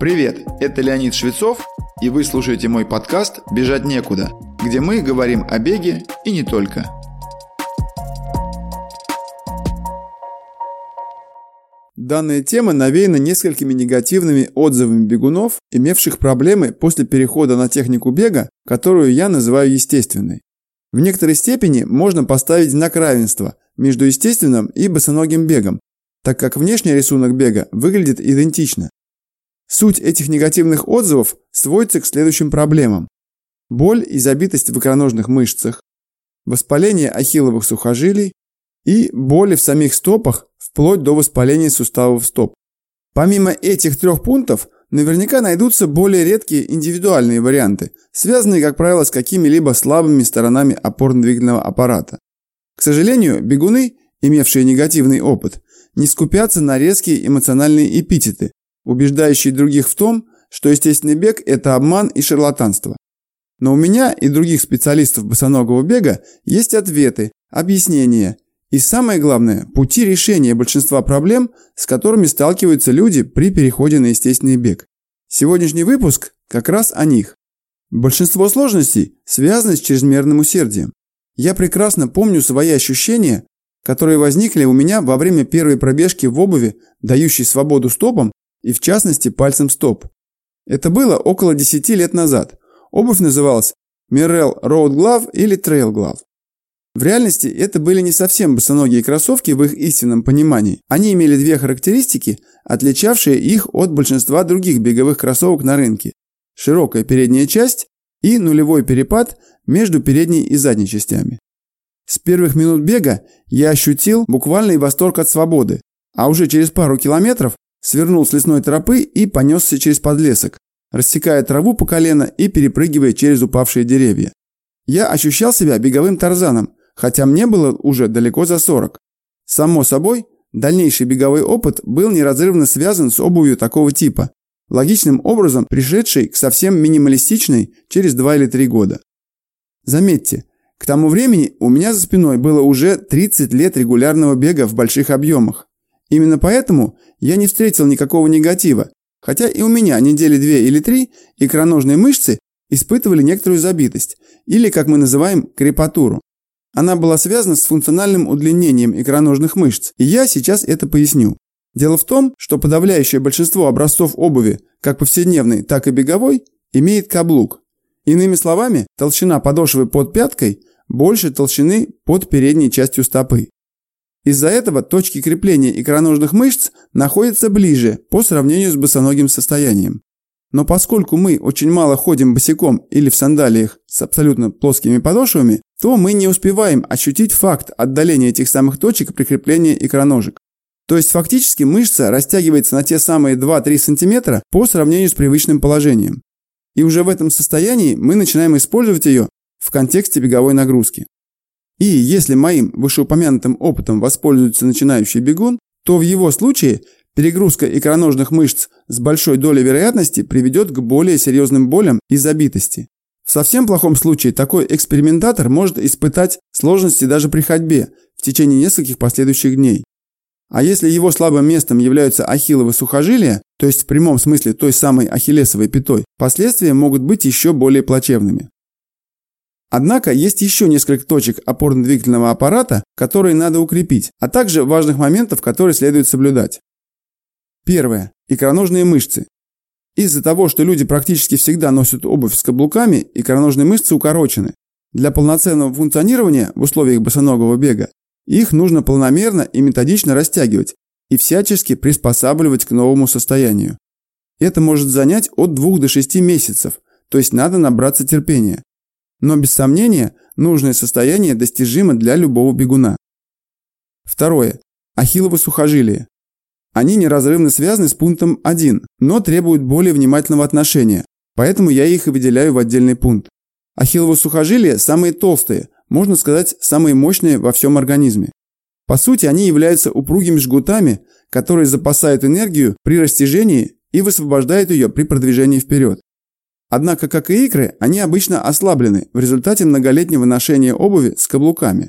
Привет, это Леонид Швецов, и вы слушаете мой подкаст «Бежать некуда», где мы говорим о беге и не только. Данная тема навеяна несколькими негативными отзывами бегунов, имевших проблемы после перехода на технику бега, которую я называю естественной. В некоторой степени можно поставить знак равенства между естественным и босоногим бегом, так как внешний рисунок бега выглядит идентично. Суть этих негативных отзывов сводится к следующим проблемам. Боль и забитость в икроножных мышцах, воспаление ахилловых сухожилий и боли в самих стопах вплоть до воспаления суставов стоп. Помимо этих трех пунктов, наверняка найдутся более редкие индивидуальные варианты, связанные, как правило, с какими-либо слабыми сторонами опорно-двигательного аппарата. К сожалению, бегуны, имевшие негативный опыт, не скупятся на резкие эмоциональные эпитеты, убеждающие других в том, что естественный бег – это обман и шарлатанство. Но у меня и других специалистов босоногого бега есть ответы, объяснения и, самое главное, пути решения большинства проблем, с которыми сталкиваются люди при переходе на естественный бег. Сегодняшний выпуск как раз о них. Большинство сложностей связаны с чрезмерным усердием. Я прекрасно помню свои ощущения, которые возникли у меня во время первой пробежки в обуви, дающей свободу стопам и в частности пальцем стоп. Это было около 10 лет назад. Обувь называлась Mirrell Road Glove или Trail Glove. В реальности это были не совсем босоногие кроссовки в их истинном понимании. Они имели две характеристики, отличавшие их от большинства других беговых кроссовок на рынке. Широкая передняя часть и нулевой перепад между передней и задней частями. С первых минут бега я ощутил буквальный восторг от свободы, а уже через пару километров свернул с лесной тропы и понесся через подлесок, рассекая траву по колено и перепрыгивая через упавшие деревья. Я ощущал себя беговым тарзаном, хотя мне было уже далеко за 40. Само собой, дальнейший беговой опыт был неразрывно связан с обувью такого типа, логичным образом пришедшей к совсем минималистичной через 2 или 3 года. Заметьте, к тому времени у меня за спиной было уже 30 лет регулярного бега в больших объемах. Именно поэтому я не встретил никакого негатива, хотя и у меня недели две или три икроножные мышцы испытывали некоторую забитость, или, как мы называем, крепатуру. Она была связана с функциональным удлинением икроножных мышц, и я сейчас это поясню. Дело в том, что подавляющее большинство образцов обуви, как повседневной, так и беговой, имеет каблук. Иными словами, толщина подошвы под пяткой больше толщины под передней частью стопы. Из-за этого точки крепления икроножных мышц находятся ближе по сравнению с босоногим состоянием. Но поскольку мы очень мало ходим босиком или в сандалиях с абсолютно плоскими подошвами, то мы не успеваем ощутить факт отдаления этих самых точек прикрепления икроножек. То есть фактически мышца растягивается на те самые 2-3 см по сравнению с привычным положением. И уже в этом состоянии мы начинаем использовать ее в контексте беговой нагрузки. И если моим вышеупомянутым опытом воспользуется начинающий бегун, то в его случае перегрузка икроножных мышц с большой долей вероятности приведет к более серьезным болям и забитости. В совсем плохом случае такой экспериментатор может испытать сложности даже при ходьбе в течение нескольких последующих дней. А если его слабым местом являются ахилловы сухожилия, то есть в прямом смысле той самой ахиллесовой пятой, последствия могут быть еще более плачевными. Однако есть еще несколько точек опорно-двигательного аппарата, которые надо укрепить, а также важных моментов, которые следует соблюдать. Первое. Икроножные мышцы. Из-за того, что люди практически всегда носят обувь с каблуками, икроножные мышцы укорочены. Для полноценного функционирования в условиях босоногого бега их нужно планомерно и методично растягивать и всячески приспосабливать к новому состоянию. Это может занять от 2 до 6 месяцев, то есть надо набраться терпения. Но без сомнения, нужное состояние достижимо для любого бегуна. Второе. Ахиллово сухожилие. Они неразрывно связаны с пунктом 1, но требуют более внимательного отношения, поэтому я их и выделяю в отдельный пункт. Ахиллово сухожилия самые толстые, можно сказать, самые мощные во всем организме. По сути, они являются упругими жгутами, которые запасают энергию при растяжении и высвобождают ее при продвижении вперед. Однако, как и икры, они обычно ослаблены в результате многолетнего ношения обуви с каблуками.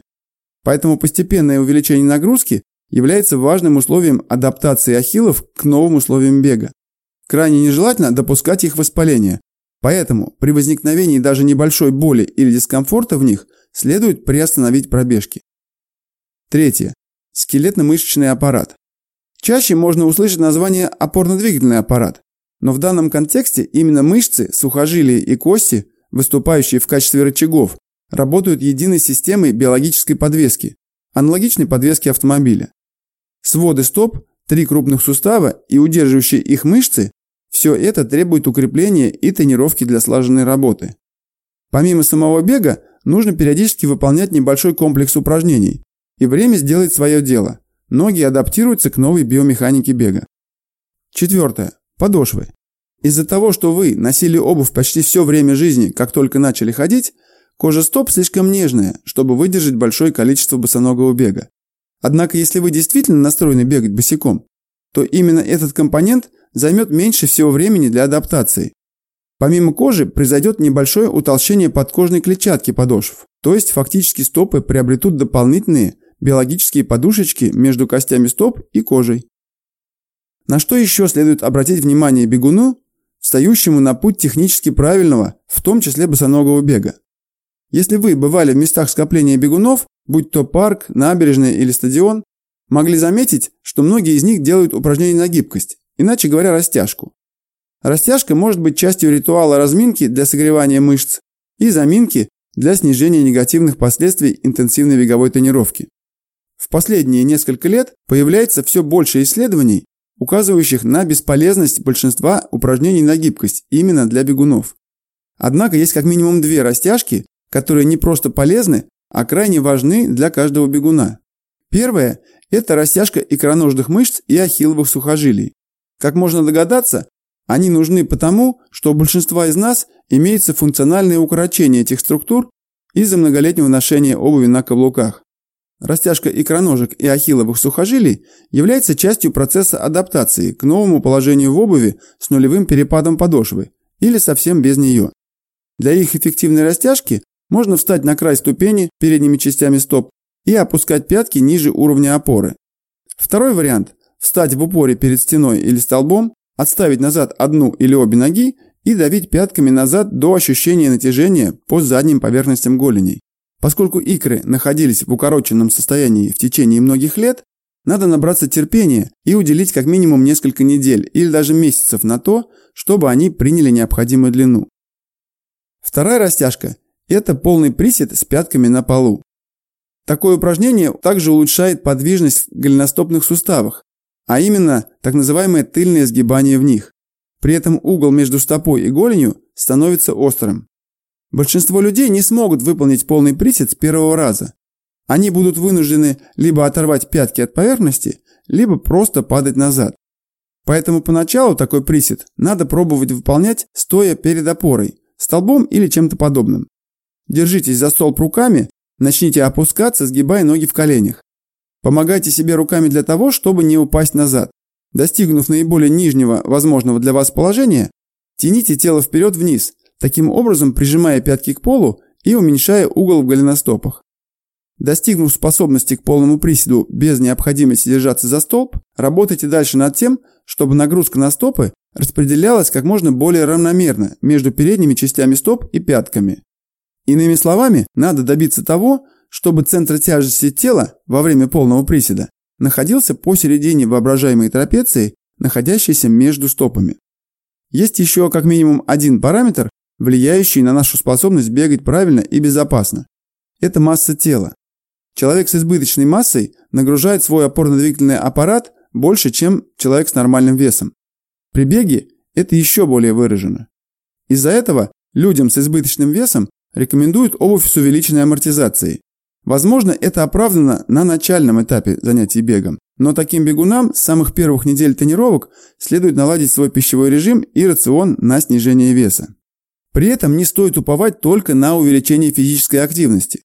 Поэтому постепенное увеличение нагрузки является важным условием адаптации ахиллов к новым условиям бега. Крайне нежелательно допускать их воспаление, поэтому при возникновении даже небольшой боли или дискомфорта в них следует приостановить пробежки. Третье. Скелетно-мышечный аппарат. Чаще можно услышать название опорно-двигательный аппарат, но в данном контексте именно мышцы, сухожилия и кости, выступающие в качестве рычагов, работают единой системой биологической подвески, аналогичной подвеске автомобиля. Своды стоп, три крупных сустава и удерживающие их мышцы – все это требует укрепления и тренировки для слаженной работы. Помимо самого бега, нужно периодически выполнять небольшой комплекс упражнений, и время сделает свое дело. Ноги адаптируются к новой биомеханике бега. Четвертое. Подошвы. Из-за того, что вы носили обувь почти все время жизни, как только начали ходить, кожа стоп слишком нежная, чтобы выдержать большое количество босоногого бега. Однако, если вы действительно настроены бегать босиком, то именно этот компонент займет меньше всего времени для адаптации. Помимо кожи произойдет небольшое утолщение подкожной клетчатки подошв, то есть фактически стопы приобретут дополнительные биологические подушечки между костями стоп и кожей. На что еще следует обратить внимание бегуну, встающему на путь технически правильного, в том числе босоногого бега? Если вы бывали в местах скопления бегунов, будь то парк, набережная или стадион, могли заметить, что многие из них делают упражнения на гибкость, иначе говоря, растяжку. Растяжка может быть частью ритуала разминки для согревания мышц и заминки для снижения негативных последствий интенсивной беговой тренировки. В последние несколько лет появляется все больше исследований, указывающих на бесполезность большинства упражнений на гибкость именно для бегунов. Однако есть как минимум две растяжки, которые не просто полезны, а крайне важны для каждого бегуна. Первое – это растяжка икроножных мышц и ахилловых сухожилий. Как можно догадаться, они нужны потому, что у большинства из нас имеется функциональное укорочение этих структур из-за многолетнего ношения обуви на каблуках. Растяжка икроножек и ахилловых сухожилий является частью процесса адаптации к новому положению в обуви с нулевым перепадом подошвы или совсем без нее. Для их эффективной растяжки можно встать на край ступени передними частями стоп и опускать пятки ниже уровня опоры. Второй вариант – встать в упоре перед стеной или столбом, отставить назад одну или обе ноги и давить пятками назад до ощущения натяжения по задним поверхностям голеней. Поскольку икры находились в укороченном состоянии в течение многих лет, надо набраться терпения и уделить как минимум несколько недель или даже месяцев на то, чтобы они приняли необходимую длину. Вторая растяжка – это полный присед с пятками на полу. Такое упражнение также улучшает подвижность в голеностопных суставах, а именно так называемое тыльное сгибание в них. При этом угол между стопой и голенью становится острым. Большинство людей не смогут выполнить полный присед с первого раза. Они будут вынуждены либо оторвать пятки от поверхности, либо просто падать назад. Поэтому поначалу такой присед надо пробовать выполнять стоя перед опорой, столбом или чем-то подобным. Держитесь за столб руками, начните опускаться, сгибая ноги в коленях. Помогайте себе руками для того, чтобы не упасть назад. Достигнув наиболее нижнего возможного для вас положения, тяните тело вперед-вниз – таким образом прижимая пятки к полу и уменьшая угол в голеностопах. Достигнув способности к полному приседу без необходимости держаться за столб, работайте дальше над тем, чтобы нагрузка на стопы распределялась как можно более равномерно между передними частями стоп и пятками. Иными словами, надо добиться того, чтобы центр тяжести тела во время полного приседа находился посередине воображаемой трапеции, находящейся между стопами. Есть еще как минимум один параметр, влияющий на нашу способность бегать правильно и безопасно. Это масса тела. Человек с избыточной массой нагружает свой опорно-двигательный аппарат больше, чем человек с нормальным весом. При беге это еще более выражено. Из-за этого людям с избыточным весом рекомендуют обувь с увеличенной амортизацией. Возможно, это оправдано на начальном этапе занятий бегом, но таким бегунам с самых первых недель тренировок следует наладить свой пищевой режим и рацион на снижение веса. При этом не стоит уповать только на увеличение физической активности.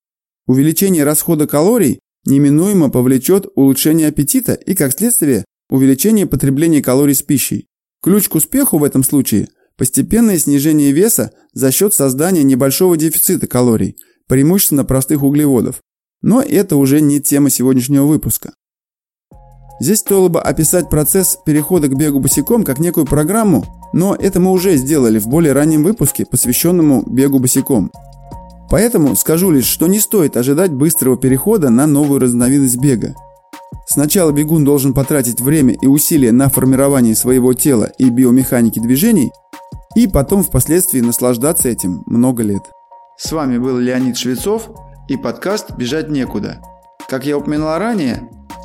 Увеличение расхода калорий неминуемо повлечет улучшение аппетита и, как следствие, увеличение потребления калорий с пищей. Ключ к успеху в этом случае – постепенное снижение веса за счет создания небольшого дефицита калорий, преимущественно простых углеводов. Но это уже не тема сегодняшнего выпуска. Здесь стоило бы описать процесс перехода к бегу босиком как некую программу, Но это мы уже сделали в более раннем выпуске, посвященному бегу босиком. Поэтому скажу лишь, что не стоит ожидать быстрого перехода на новую разновидность бега. Сначала бегун должен потратить время и усилия на формирование своего тела и биомеханики движений, и потом впоследствии наслаждаться этим много лет. С вами был Леонид Швецов и подкаст «Бежать некуда». Как я упоминал ранее,